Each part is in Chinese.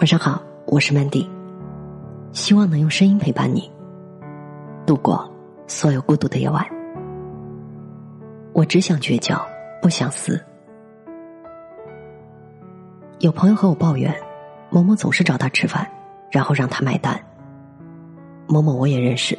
晚上好，我是曼迪，希望能用声音陪伴你度过所有孤独的夜晚。我只想绝交，不想死。有朋友和我抱怨，某某总是找他吃饭，然后让他买单。某某我也认识，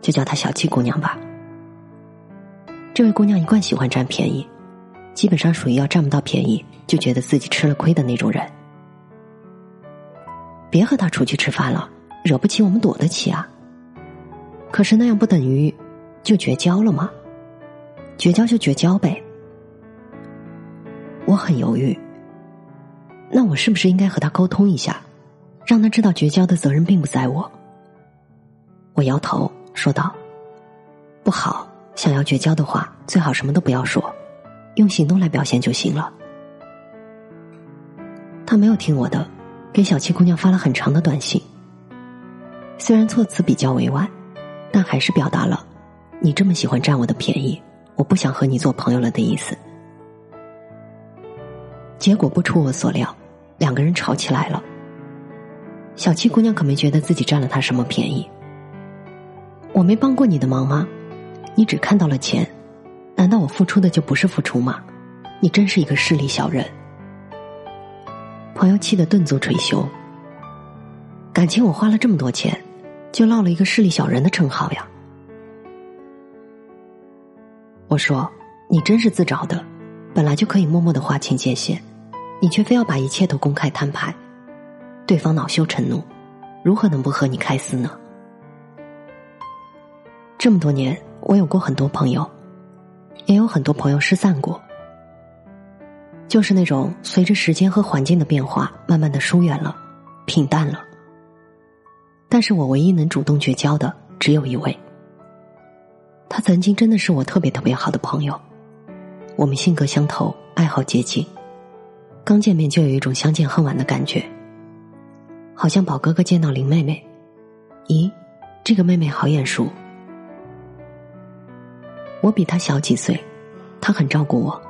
就叫她小七姑娘吧。这位姑娘一贯喜欢占便宜，基本上属于要占不到便宜就觉得自己吃了亏的那种人。别和他出去吃饭了，惹不起我们躲得起啊。可是那样不等于就绝交了吗？绝交就绝交呗。我很犹豫，那我是不是应该和他沟通一下，让他知道绝交的责任并不在我？我摇头说道：“不好，想要绝交的话，最好什么都不要说，用行动来表现就行了。”他没有听我的。给小七姑娘发了很长的短信，虽然措辞比较委婉，但还是表达了你这么喜欢占我的便宜，我不想和你做朋友了的意思。结果不出我所料，两个人吵起来了。小七姑娘可没觉得自己占了他什么便宜，我没帮过你的忙吗？你只看到了钱，难道我付出的就不是付出吗？你真是一个势利小人。朋友气得顿足捶胸，感情我花了这么多钱，就落了一个势利小人的称号呀。我说，你真是自找的，本来就可以默默的划清界限，你却非要把一切都公开摊牌，对方恼羞成怒，如何能不和你开撕呢？这么多年，我有过很多朋友，也有很多朋友失散过。就是那种随着时间和环境的变化，慢慢的疏远了，平淡了。但是我唯一能主动绝交的，只有一位。他曾经真的是我特别特别好的朋友，我们性格相投，爱好接近，刚见面就有一种相见恨晚的感觉。好像宝哥哥见到林妹妹，咦，这个妹妹好眼熟。我比她小几岁，她很照顾我。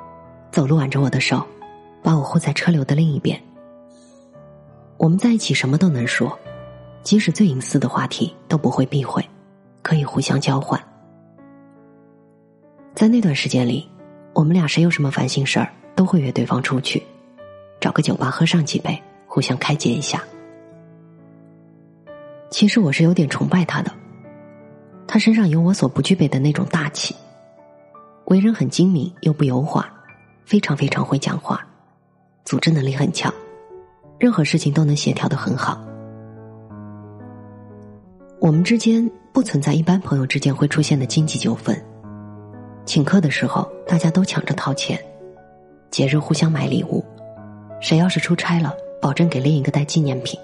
走路挽着我的手，把我护在车流的另一边。我们在一起什么都能说，即使最隐私的话题都不会避讳，可以互相交换。在那段时间里，我们俩谁有什么烦心事儿，都会约对方出去，找个酒吧喝上几杯，互相开解一下。其实我是有点崇拜他的，他身上有我所不具备的那种大气，为人很精明又不油滑。非常非常会讲话，组织能力很强，任何事情都能协调得很好。我们之间不存在一般朋友之间会出现的经济纠纷，请客的时候大家都抢着掏钱，节日互相买礼物，谁要是出差了，保证给另一个带纪念品。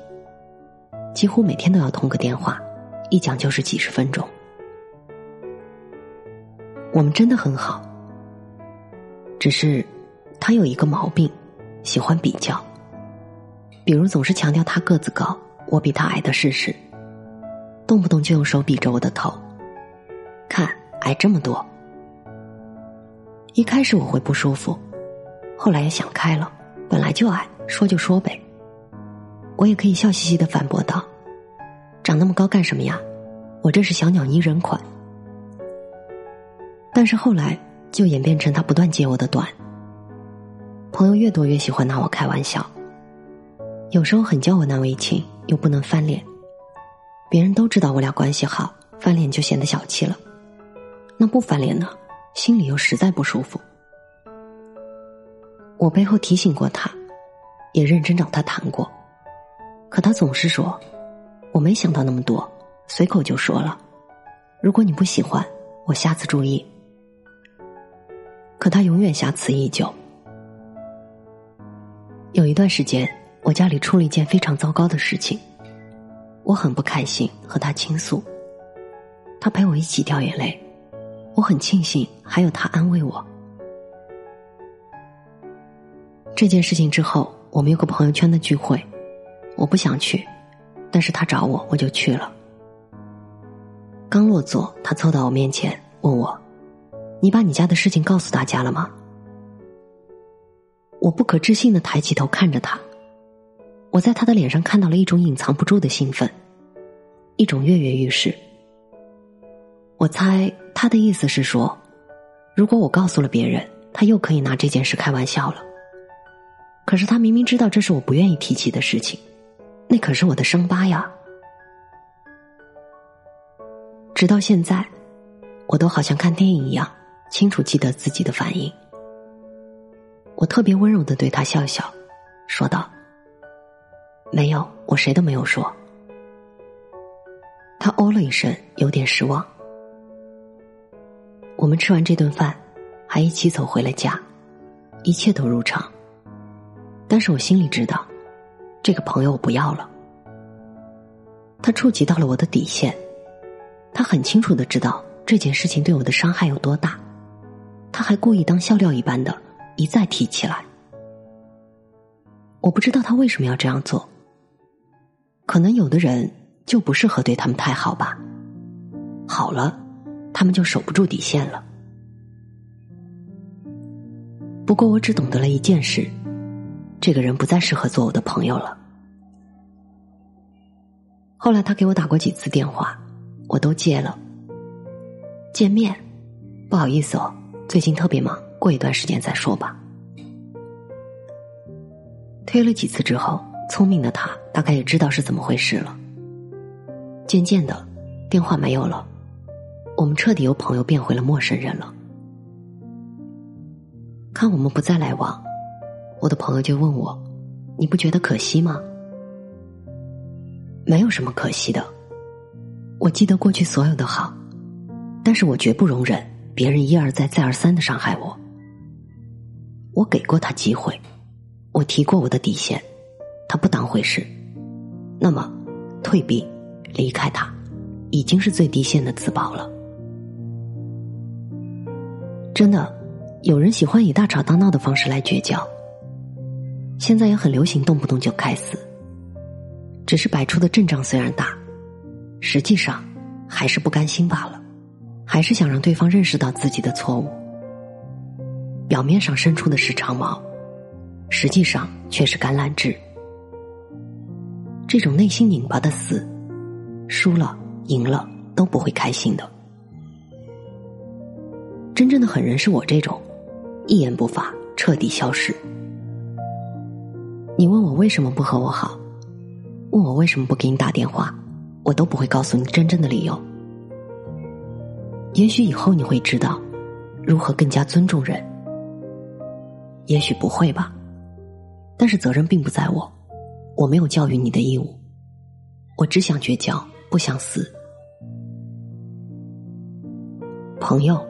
几乎每天都要通个电话，一讲就是几十分钟。我们真的很好。只是，他有一个毛病，喜欢比较。比如总是强调他个子高，我比他矮的事实，动不动就用手比着我的头，看矮这么多。一开始我会不舒服，后来也想开了，本来就矮，说就说呗。我也可以笑嘻嘻的反驳道：“长那么高干什么呀？我这是小鸟依人款。”但是后来。就演变成他不断揭我的短，朋友越多越喜欢拿我开玩笑，有时候很叫我难为情，又不能翻脸，别人都知道我俩关系好，翻脸就显得小气了，那不翻脸呢，心里又实在不舒服。我背后提醒过他，也认真找他谈过，可他总是说，我没想到那么多，随口就说了，如果你不喜欢，我下次注意。可他永远瑕疵依旧。有一段时间，我家里出了一件非常糟糕的事情，我很不开心，和他倾诉，他陪我一起掉眼泪，我很庆幸还有他安慰我。这件事情之后，我们有个朋友圈的聚会，我不想去，但是他找我，我就去了。刚落座，他凑到我面前问我。你把你家的事情告诉大家了吗？我不可置信的抬起头看着他，我在他的脸上看到了一种隐藏不住的兴奋，一种跃跃欲试。我猜他的意思是说，如果我告诉了别人，他又可以拿这件事开玩笑了。可是他明明知道这是我不愿意提起的事情，那可是我的伤疤呀。直到现在，我都好像看电影一样。清楚记得自己的反应，我特别温柔的对他笑笑，说道：“没有，我谁都没有说。”他哦了一声，有点失望。我们吃完这顿饭，还一起走回了家，一切都如常。但是我心里知道，这个朋友我不要了。他触及到了我的底线，他很清楚的知道这件事情对我的伤害有多大。他还故意当笑料一般的，一再提起来。我不知道他为什么要这样做。可能有的人就不适合对他们太好吧。好了，他们就守不住底线了。不过我只懂得了一件事：这个人不再适合做我的朋友了。后来他给我打过几次电话，我都接了。见面，不好意思哦。最近特别忙，过一段时间再说吧。推了几次之后，聪明的他大概也知道是怎么回事了。渐渐的，电话没有了，我们彻底由朋友变回了陌生人了。看我们不再来往，我的朋友就问我：“你不觉得可惜吗？”没有什么可惜的，我记得过去所有的好，但是我绝不容忍。别人一而再、再而三的伤害我，我给过他机会，我提过我的底线，他不当回事，那么退避离开他，已经是最低限的自保了。真的，有人喜欢以大吵大闹的方式来绝交，现在也很流行动不动就开撕，只是摆出的阵仗虽然大，实际上还是不甘心罢了。还是想让对方认识到自己的错误。表面上伸出的是长矛，实际上却是橄榄枝。这种内心拧巴的死，输了赢了都不会开心的。真正的狠人是我这种，一言不发，彻底消失。你问我为什么不和我好？问我为什么不给你打电话？我都不会告诉你真正的理由。也许以后你会知道如何更加尊重人，也许不会吧。但是责任并不在我，我没有教育你的义务，我只想绝交，不想死。朋友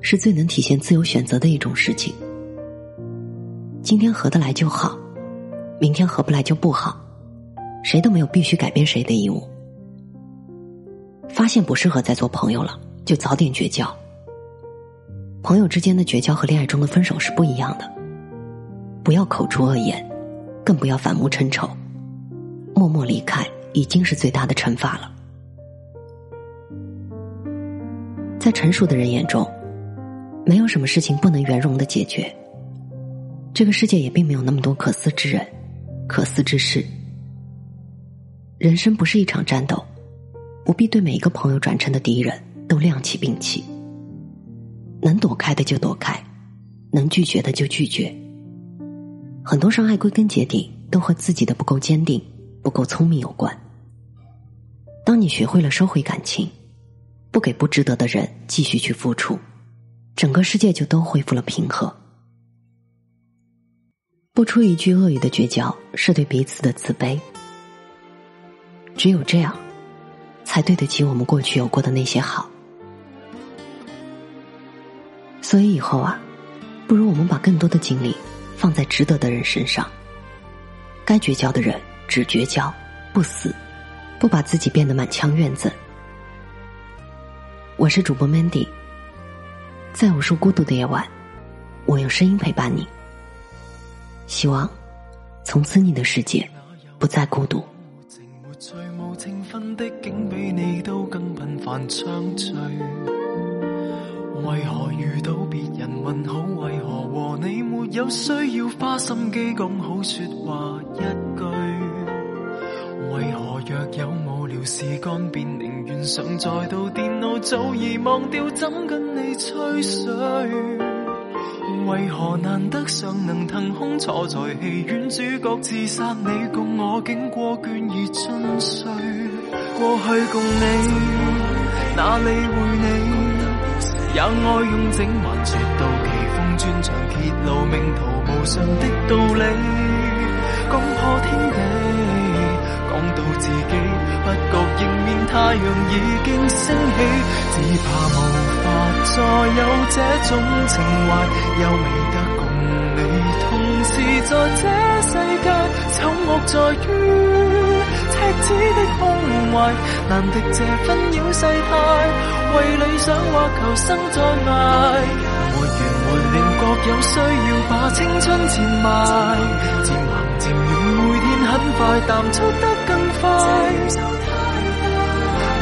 是最能体现自由选择的一种事情。今天合得来就好，明天合不来就不好，谁都没有必须改变谁的义务。发现不适合再做朋友了。就早点绝交。朋友之间的绝交和恋爱中的分手是不一样的。不要口出恶言，更不要反目成仇，默默离开已经是最大的惩罚了。在成熟的人眼中，没有什么事情不能圆融的解决。这个世界也并没有那么多可思之人、可思之事。人生不是一场战斗，不必对每一个朋友转成的敌人。都亮起兵器，能躲开的就躲开，能拒绝的就拒绝。很多伤害归根结底都和自己的不够坚定、不够聪明有关。当你学会了收回感情，不给不值得的人继续去付出，整个世界就都恢复了平和。不出一句恶语的绝交是对彼此的慈悲。只有这样，才对得起我们过去有过的那些好。所以以后啊，不如我们把更多的精力放在值得的人身上。该绝交的人只绝交，不死，不把自己变得满腔怨憎。我是主播 Mandy，在无数孤独的夜晚，我用声音陪伴你。希望从此你的世界不再孤独。为何遇到别人问好？为何和你没有需要花心机讲好说话一句？为何若有无聊事干，便宁愿上再度电脑，早已忘掉怎跟你吹水？为何难得尚能腾空坐在戏院，主角自杀，你共我经过倦意尽碎。过去共你，哪理会你？也爱用整晚说妒奇风专长揭露命途无常的道理，讲破天地，讲到自己，不觉迎面太阳已经升起，只怕无法再有这种情怀，又未得。而在这世界，丑恶在于赤子的胸怀，难敌这纷扰世态。为理想或求生，再挨。没完没了各有需要，把青春贱卖。渐行渐远，每天很快淡出得更快。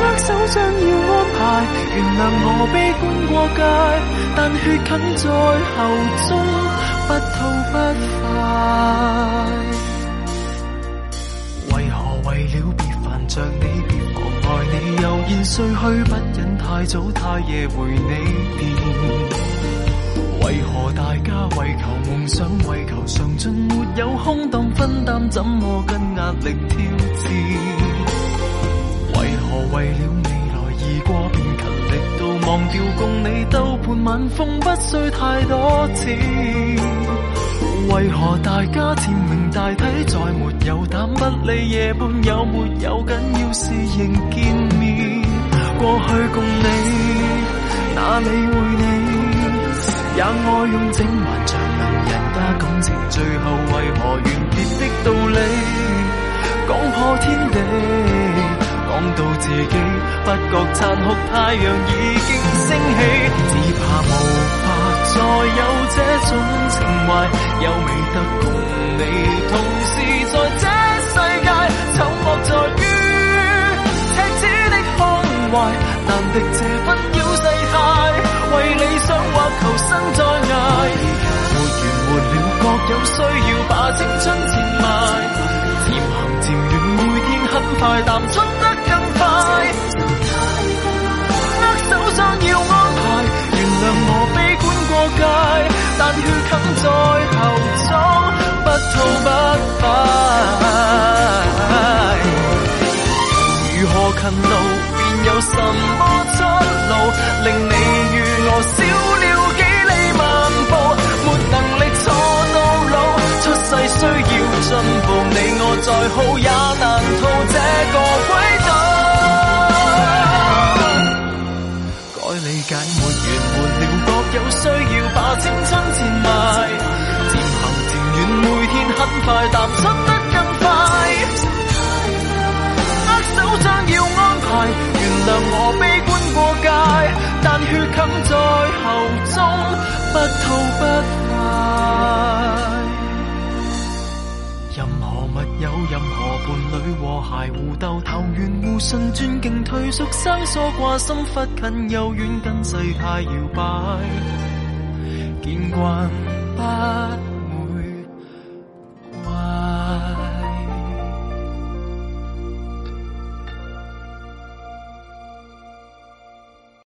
握手将要安排，原谅我悲观过界，但血近在喉中，不痛。不快，为何为了别烦着你，别妨碍你，悠然睡去，不忍太早太夜回你店。为何大家为求梦想，为求上进，没有空档分担，怎么跟压力挑战？为何为了未来，易过便勤力到忘掉共你兜伴晚风，不需太多钱。为何大家渐明大体，再没有胆不理夜半有没有紧要事，仍见面。过去共你，哪理会你，也爱用整晚长能人家感情，最后为何完别的道理，讲破天地，讲到自己，不觉残酷，太阳已经升。有美德共你，同时在这世界，丑恶在于赤子的胸怀，难敌这份扰世态。为理想或求生在挨，没完没了各有需要，把青春贱卖，渐行渐远，每天很快淡出。路便有什么出路？令你与我少了几里漫步，没能力坐到老，出世需要进步，你我再好也难逃这个轨道。该理解没完没了，各有需要把青春贱卖，渐行渐远，每天很快淡出。原谅我悲观过界，但血冚在喉中不吐不快。任何密友，任何伴侣，和谐互斗，投缘互信，尊敬退缩，生疏挂心，忽近又远，跟世态摇摆，见惯不。